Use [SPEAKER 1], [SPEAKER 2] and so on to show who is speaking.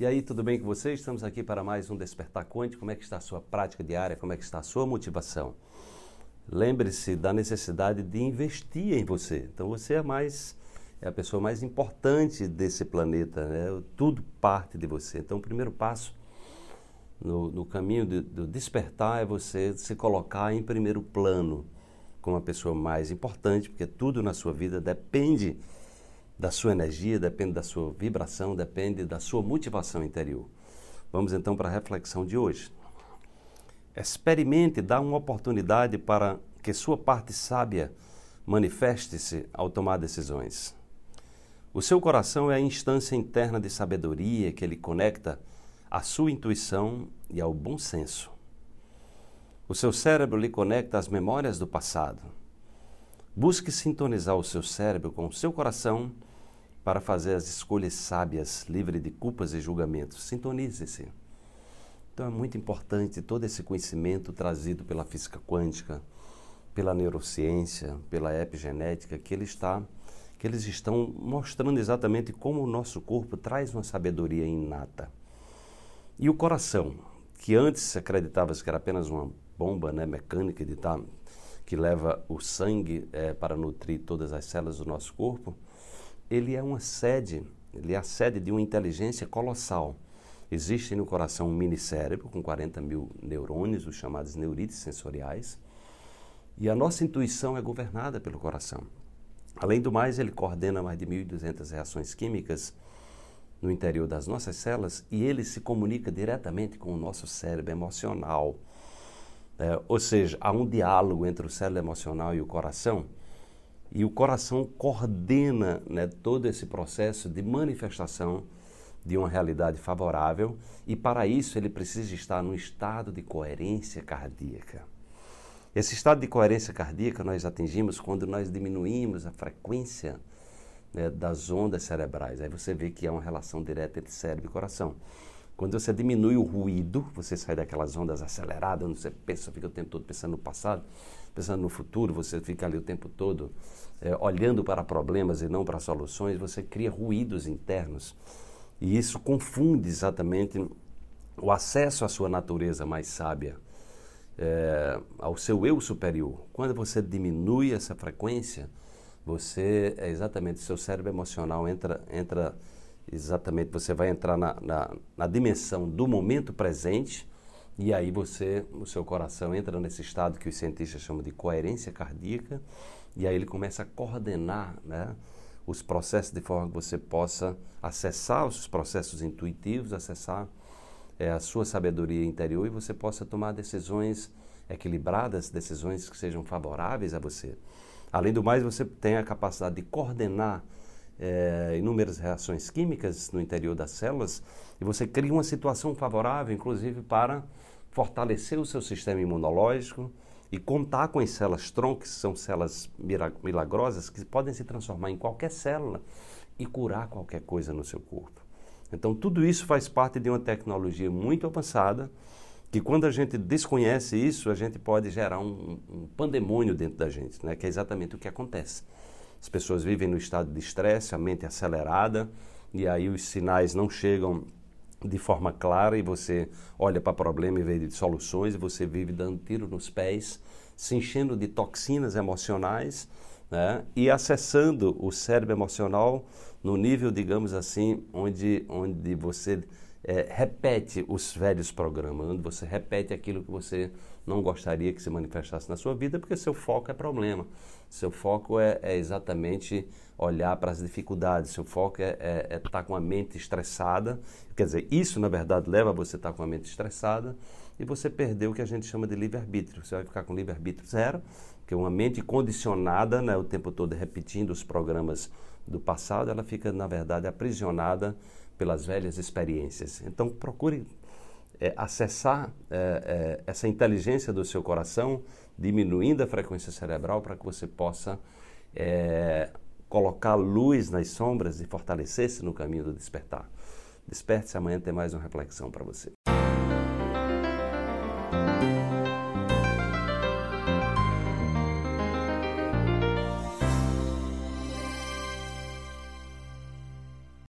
[SPEAKER 1] E aí, tudo bem com vocês? Estamos aqui para mais um Despertar Quântico. Como é que está a sua prática diária? Como é que está a sua motivação? Lembre-se da necessidade de investir em você. Então, você é mais é a pessoa mais importante desse planeta, né? Tudo parte de você. Então, o primeiro passo no, no caminho do, do despertar é você se colocar em primeiro plano como a pessoa mais importante, porque tudo na sua vida depende da sua energia, depende da sua vibração, depende da sua motivação interior. Vamos então para a reflexão de hoje. Experimente, dá uma oportunidade para que sua parte sábia manifeste-se ao tomar decisões. O seu coração é a instância interna de sabedoria que ele conecta à sua intuição e ao bom senso. O seu cérebro lhe conecta às memórias do passado. Busque sintonizar o seu cérebro com o seu coração para fazer as escolhas sábias, livre de culpas e julgamentos. Sintonize-se. Então é muito importante todo esse conhecimento trazido pela física quântica, pela neurociência, pela epigenética, que ele está que eles estão mostrando exatamente como o nosso corpo traz uma sabedoria inata. E o coração, que antes se acreditava que era apenas uma bomba né, mecânica de tá, que leva o sangue é, para nutrir todas as células do nosso corpo, ele é uma sede, ele é a sede de uma inteligência colossal. Existe no coração um minicérebro com 40 mil neurônios, os chamados neurites sensoriais, e a nossa intuição é governada pelo coração. Além do mais, ele coordena mais de 1.200 reações químicas no interior das nossas células e ele se comunica diretamente com o nosso cérebro emocional. É, ou seja, há um diálogo entre o cérebro emocional e o coração e o coração coordena né, todo esse processo de manifestação de uma realidade favorável e para isso ele precisa estar num estado de coerência cardíaca. Esse estado de coerência cardíaca nós atingimos quando nós diminuímos a frequência né, das ondas cerebrais. Aí você vê que há uma relação direta entre cérebro e coração. Quando você diminui o ruído, você sai daquelas ondas aceleradas, onde você pensa, fica o tempo todo pensando no passado, pensando no futuro, você fica ali o tempo todo é, olhando para problemas e não para soluções, você cria ruídos internos. E isso confunde exatamente o acesso à sua natureza mais sábia, é, ao seu eu superior. Quando você diminui essa frequência, você é exatamente, seu cérebro emocional entra, entra exatamente, você vai entrar na, na, na dimensão do momento presente e aí você, o seu coração entra nesse estado que os cientistas chamam de coerência cardíaca e aí ele começa a coordenar, né? os processos de forma que você possa acessar os processos intuitivos, acessar é, a sua sabedoria interior e você possa tomar decisões equilibradas, decisões que sejam favoráveis a você. Além do mais, você tem a capacidade de coordenar é, inúmeras reações químicas no interior das células e você cria uma situação favorável, inclusive, para fortalecer o seu sistema imunológico e contar com as células tronco, que são células milagrosas, que podem se transformar em qualquer célula e curar qualquer coisa no seu corpo. Então, tudo isso faz parte de uma tecnologia muito avançada, que quando a gente desconhece isso, a gente pode gerar um, um pandemônio dentro da gente, né? que é exatamente o que acontece. As pessoas vivem no estado de estresse, a mente é acelerada, e aí os sinais não chegam de forma clara e você olha para o problema em vez de soluções e você vive dando tiro nos pés, se enchendo de toxinas emocionais né? e acessando o cérebro emocional no nível, digamos assim, onde, onde você é, repete os velhos programas, você repete aquilo que você não gostaria que se manifestasse na sua vida, porque seu foco é problema. Seu foco é, é exatamente olhar para as dificuldades, seu foco é estar é, é tá com a mente estressada. Quer dizer, isso na verdade leva a você estar tá com a mente estressada e você perdeu o que a gente chama de livre-arbítrio. Você vai ficar com livre-arbítrio zero, porque uma mente condicionada, né, o tempo todo repetindo os programas do passado, ela fica, na verdade, aprisionada pelas velhas experiências. Então, procure é, acessar é, é, essa inteligência do seu coração, diminuindo a frequência cerebral para que você possa colocar luz nas sombras e fortalecer-se no caminho do despertar. Desperte-se amanhã tem mais uma reflexão para você.